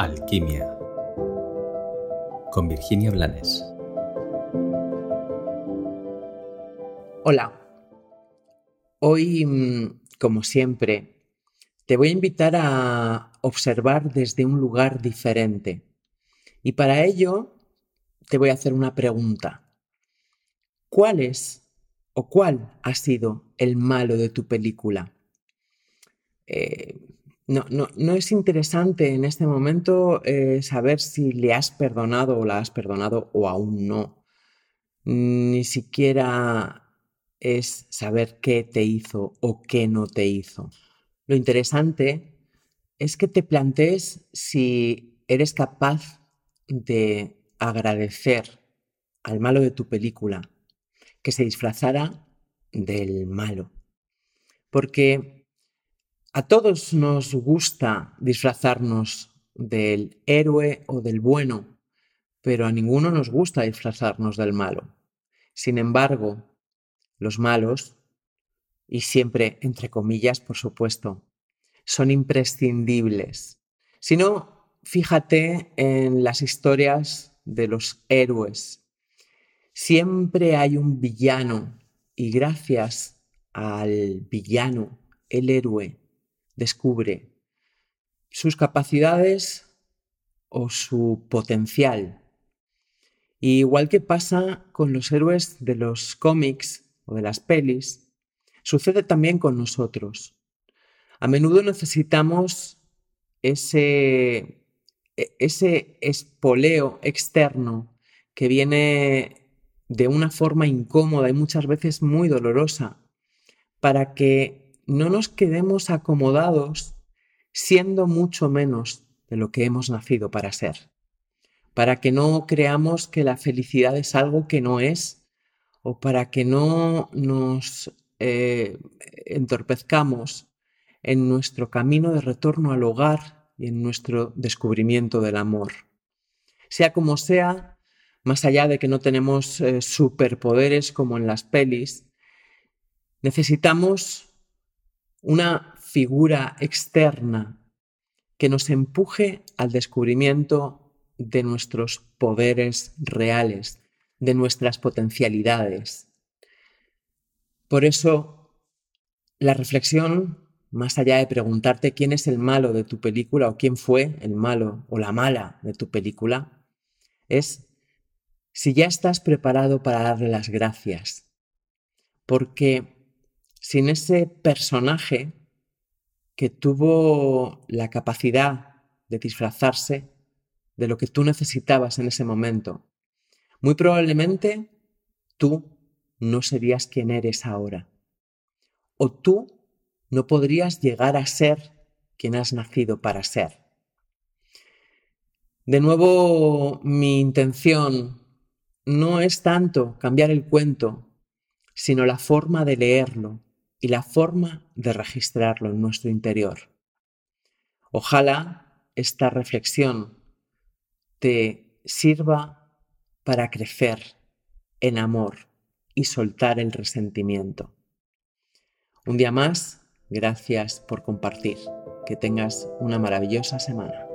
Alquimia con Virginia Blanes. Hola. Hoy, mm, como siempre, te voy a invitar a observar desde un lugar diferente. Y para ello te voy a hacer una pregunta. ¿Cuál es o cuál ha sido el malo de tu película? Eh, no, no, no, es interesante en este momento eh, saber si le has perdonado o la has perdonado o aún no. Ni siquiera es saber qué te hizo o qué no te hizo. Lo interesante es que te plantees si eres capaz de agradecer al malo de tu película que se disfrazara del malo. Porque a todos nos gusta disfrazarnos del héroe o del bueno, pero a ninguno nos gusta disfrazarnos del malo. Sin embargo, los malos, y siempre entre comillas, por supuesto, son imprescindibles. Si no, fíjate en las historias de los héroes. Siempre hay un villano y gracias al villano, el héroe descubre sus capacidades o su potencial. igual que pasa con los héroes de los cómics o de las pelis, sucede también con nosotros. A menudo necesitamos ese, e, ese espoleo externo que viene de una forma incómoda y muchas veces muy dolorosa, para que no nos quedemos acomodados siendo mucho menos de lo que hemos nacido para ser, para que no creamos que la felicidad es algo que no es, o para que no nos eh, entorpezcamos en nuestro camino de retorno al hogar y en nuestro descubrimiento del amor. Sea como sea, más allá de que no tenemos eh, superpoderes como en las pelis, necesitamos una figura externa que nos empuje al descubrimiento de nuestros poderes reales, de nuestras potencialidades. Por eso, la reflexión, más allá de preguntarte quién es el malo de tu película o quién fue el malo o la mala de tu película, es si ya estás preparado para darle las gracias. Porque sin ese personaje que tuvo la capacidad de disfrazarse de lo que tú necesitabas en ese momento, muy probablemente tú no serías quien eres ahora. O tú no podrías llegar a ser quien has nacido para ser. De nuevo, mi intención no es tanto cambiar el cuento, sino la forma de leerlo y la forma de registrarlo en nuestro interior. Ojalá esta reflexión te sirva para crecer en amor y soltar el resentimiento. Un día más, gracias por compartir. Que tengas una maravillosa semana.